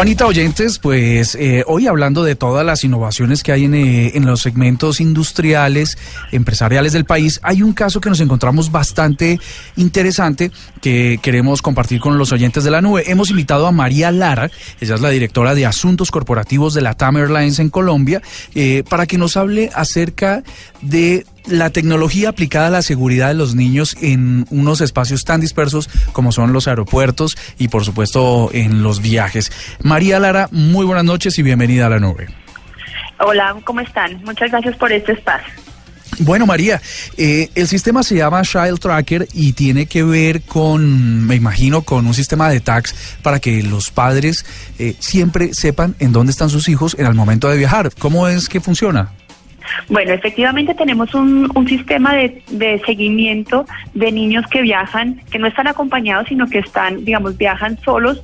Juanita Oyentes, pues eh, hoy hablando de todas las innovaciones que hay en, eh, en, los segmentos industriales, empresariales del país, hay un caso que nos encontramos bastante interesante que queremos compartir con los oyentes de la nube. Hemos invitado a María Lara, ella es la directora de Asuntos Corporativos de la TAM Airlines en Colombia, eh, para que nos hable acerca de la tecnología aplicada a la seguridad de los niños en unos espacios tan dispersos como son los aeropuertos y por supuesto en los viajes. María Lara, muy buenas noches y bienvenida a la nube. Hola, ¿cómo están? Muchas gracias por este espacio. Bueno, María, eh, el sistema se llama Child Tracker y tiene que ver con, me imagino, con un sistema de tags para que los padres eh, siempre sepan en dónde están sus hijos en el momento de viajar. ¿Cómo es que funciona? Bueno, efectivamente tenemos un, un sistema de, de, seguimiento de niños que viajan, que no están acompañados, sino que están, digamos, viajan solos,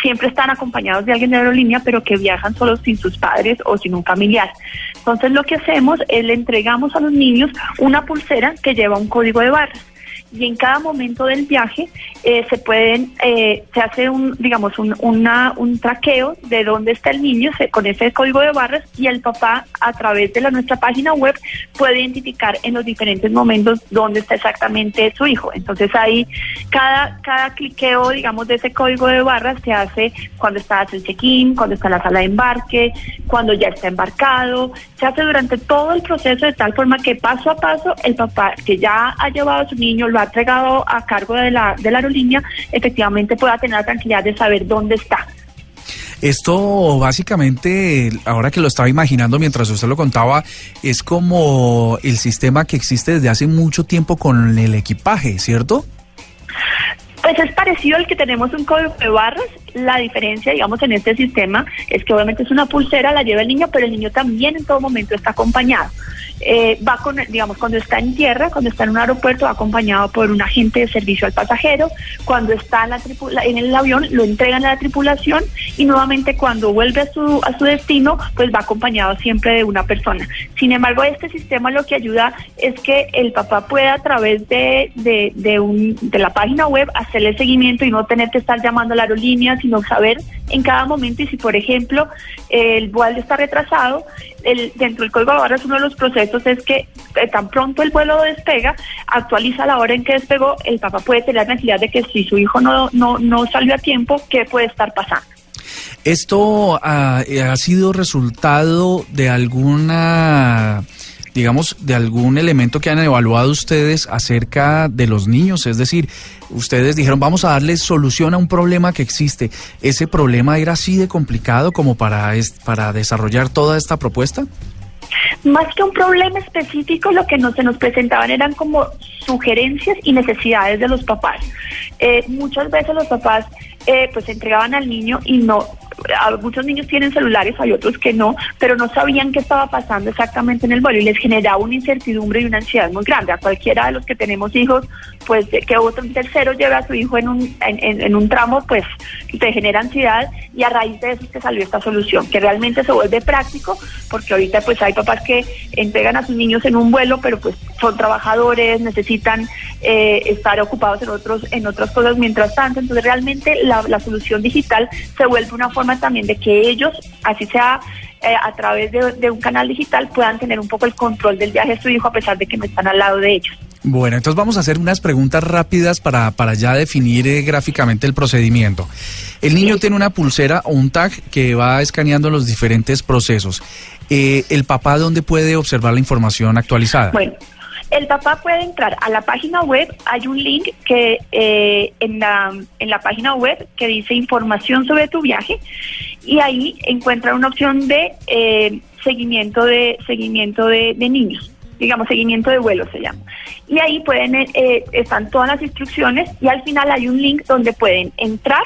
siempre están acompañados de alguien de aerolínea, pero que viajan solos sin sus padres o sin un familiar. Entonces lo que hacemos es le entregamos a los niños una pulsera que lleva un código de barras y en cada momento del viaje eh, se pueden, eh, se hace un, digamos, un, una, un traqueo de dónde está el niño con ese código de barras y el papá a través de la, nuestra página web puede identificar en los diferentes momentos dónde está exactamente su hijo. Entonces ahí cada, cada cliqueo, digamos, de ese código de barras se hace cuando está el check-in, cuando está la sala de embarque, cuando ya está embarcado, se hace durante todo el proceso de tal forma que paso a paso el papá que ya ha llevado a su niño, lo ha entregado a cargo de la, de la aerolínea, efectivamente pueda tener la tranquilidad de saber dónde está. Esto básicamente, ahora que lo estaba imaginando mientras usted lo contaba, es como el sistema que existe desde hace mucho tiempo con el equipaje, ¿cierto? Pues es parecido al que tenemos un código de barras. La diferencia, digamos, en este sistema es que obviamente es una pulsera, la lleva el niño, pero el niño también en todo momento está acompañado. Eh, va con, digamos, cuando está en tierra, cuando está en un aeropuerto, va acompañado por un agente de servicio al pasajero. Cuando está en, la en el avión, lo entregan a la tripulación y nuevamente cuando vuelve a su, a su destino, pues va acompañado siempre de una persona. Sin embargo, este sistema lo que ayuda es que el papá pueda a través de, de, de, un, de la página web hacerle seguimiento y no tener que estar llamando a la aerolínea, sino saber en cada momento y si, por ejemplo, el vuelo está retrasado, el, dentro del código de barras uno de los procesos es que eh, tan pronto el vuelo despega, actualiza la hora en que despegó, el papá puede tener la tranquilidad de que si su hijo no, no, no salió a tiempo, ¿qué puede estar pasando? ¿Esto ha, ha sido resultado de alguna digamos, de algún elemento que han evaluado ustedes acerca de los niños? Es decir, ustedes dijeron, vamos a darles solución a un problema que existe. ¿Ese problema era así de complicado como para, para desarrollar toda esta propuesta? Más que un problema específico, lo que no se nos presentaban eran como sugerencias y necesidades de los papás. Eh, muchas veces los papás eh, pues entregaban al niño y no muchos niños tienen celulares, hay otros que no, pero no sabían qué estaba pasando exactamente en el vuelo y les generaba una incertidumbre y una ansiedad muy grande. A cualquiera de los que tenemos hijos, pues que otro tercero lleve a su hijo en un, en, un tramo, pues te genera ansiedad y a raíz de eso es salió esta solución, que realmente se vuelve práctico, porque ahorita pues hay papás que entregan a sus niños en un vuelo, pero pues son trabajadores, necesitan eh, estar ocupados en otros en otras cosas mientras tanto, entonces realmente la, la solución digital se vuelve una forma también de que ellos, así sea eh, a través de, un canal digital, puedan tener un poco el control del viaje de su hijo a pesar de que no están al lado de ellos. Bueno, entonces vamos a hacer unas preguntas rápidas para, para ya definir eh, gráficamente el procedimiento. El niño tiene una pulsera o un tag que va escaneando los diferentes procesos. Eh, ¿El papá dónde puede observar la información actualizada? Bueno, el papá puede entrar a la página web, hay un link que eh, en, la, en la página web que dice información sobre tu viaje y ahí encuentra una opción de eh, seguimiento de seguimiento de, niños digamos, seguimiento de vuelo se llama. Y ahí pueden, eh, están todas las instrucciones y al final hay un link donde pueden entrar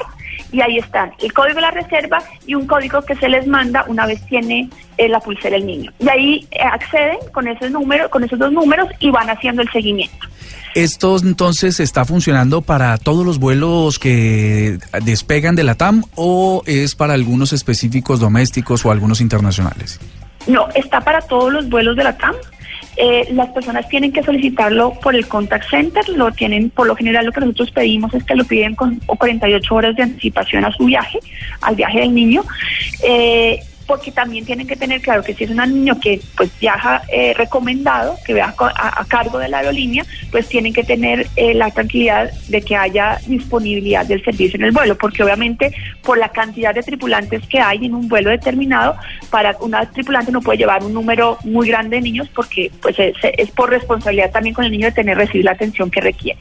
y ahí están el código de la reserva y un código que se les manda una vez tiene eh, la pulsera el niño. Y ahí eh, acceden con ese número, con esos dos números y van haciendo el seguimiento. ¿Esto entonces está funcionando para todos los vuelos que despegan de la TAM o es para algunos específicos domésticos o algunos internacionales? No, está para todos los vuelos de la TAM. Eh, las personas tienen que solicitarlo por el contact center, lo tienen, por lo general lo que nosotros pedimos es que lo piden con 48 horas de anticipación a su viaje, al viaje del niño. Eh, porque también tienen que tener claro que si es un niño que pues viaja eh, recomendado, que viaja a, cargo de la aerolínea, pues tienen que tener eh, la tranquilidad de que haya disponibilidad del servicio en el vuelo, porque obviamente por la cantidad de tripulantes que hay en un vuelo determinado, para una tripulante no puede llevar un número muy grande de niños porque pues es, es por responsabilidad también con el niño de tener recibir la atención que requiere.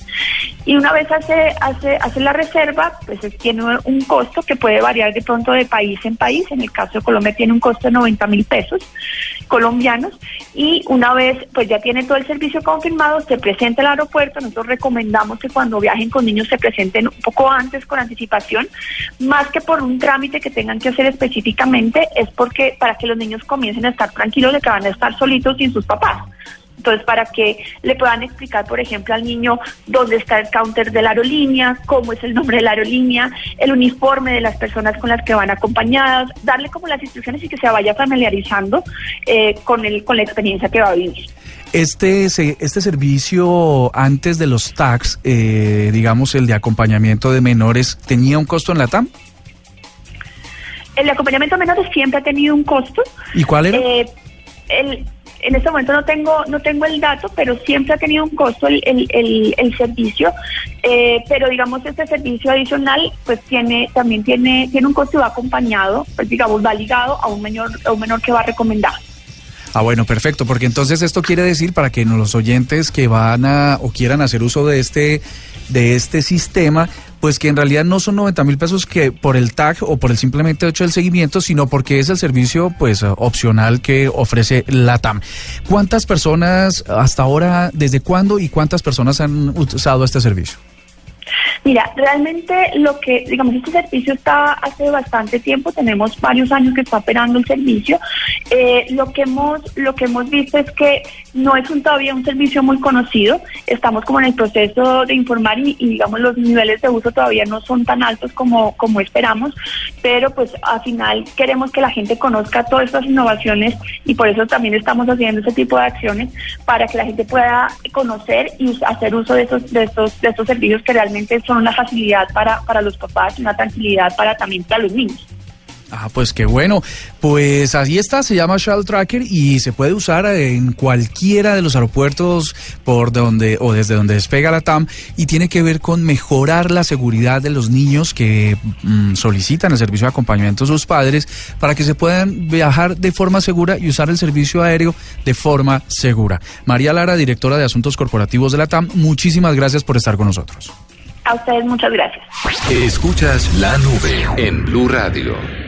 Y una vez hace hace hace la reserva, pues tiene un costo que puede variar de pronto de país en país. En el caso de Colombia tiene un costo de 90 mil pesos colombianos y una vez pues ya tiene todo el servicio confirmado, se presenta al aeropuerto, nosotros recomendamos que cuando viajen con niños se presenten un poco antes con anticipación, más que por un trámite que tengan que hacer específicamente, es porque para que los niños comiencen a estar tranquilos de que van a estar solitos sin sus papás. Entonces, para que le puedan explicar, por ejemplo, al niño dónde está el counter de la aerolínea, cómo es el nombre de la aerolínea, el uniforme de las personas con las que van acompañadas, darle como las instrucciones y que se vaya familiarizando eh, con, el, con la experiencia que va a vivir. Este, este servicio antes de los tags, eh, digamos el de acompañamiento de menores, ¿tenía un costo en la TAM? El acompañamiento de menores siempre ha tenido un costo. ¿Y cuál era? Eh, el, en este momento no tengo no tengo el dato, pero siempre ha tenido un costo el, el, el, servicio, eh, pero digamos este servicio adicional pues tiene también tiene tiene un costo y va acompañado, pues digamos va ligado a un menor a un menor que va recomendado. Ah, bueno, perfecto, porque entonces esto quiere decir para que los oyentes que van a o quieran hacer uso de este de este sistema, pues que en realidad no son 90 mil pesos que por el tag o por el simplemente hecho del seguimiento, sino porque es el servicio pues opcional que ofrece la TAM. ¿Cuántas personas hasta ahora, desde cuándo y cuántas personas han usado este servicio? Mira, realmente lo que, digamos, este servicio está hace bastante tiempo, tenemos varios años que está operando el servicio. Eh, lo que hemos, lo que hemos visto es que no es un, todavía un servicio muy conocido. Estamos como en el proceso de informar y, digamos los niveles de uso todavía no son tan altos como, como esperamos, pero pues al final queremos que la gente conozca todas estas innovaciones y por eso también estamos haciendo ese tipo de acciones para que la gente pueda conocer y hacer uso de estos, de estos, de estos servicios que realmente son una facilidad para, para los papás una tranquilidad para también para los niños. Ah, pues qué bueno. Pues así está, se llama Shuttle Tracker y se puede usar en cualquiera de los aeropuertos por donde o desde donde despega la TAM y tiene que ver con mejorar la seguridad de los niños que mm, solicitan el servicio de acompañamiento a sus padres para que se puedan viajar de forma segura y usar el servicio aéreo de forma segura. María Lara, directora de Asuntos Corporativos de la TAM, muchísimas gracias por estar con nosotros. A ustedes muchas gracias. Escuchas la nube en Blue Radio.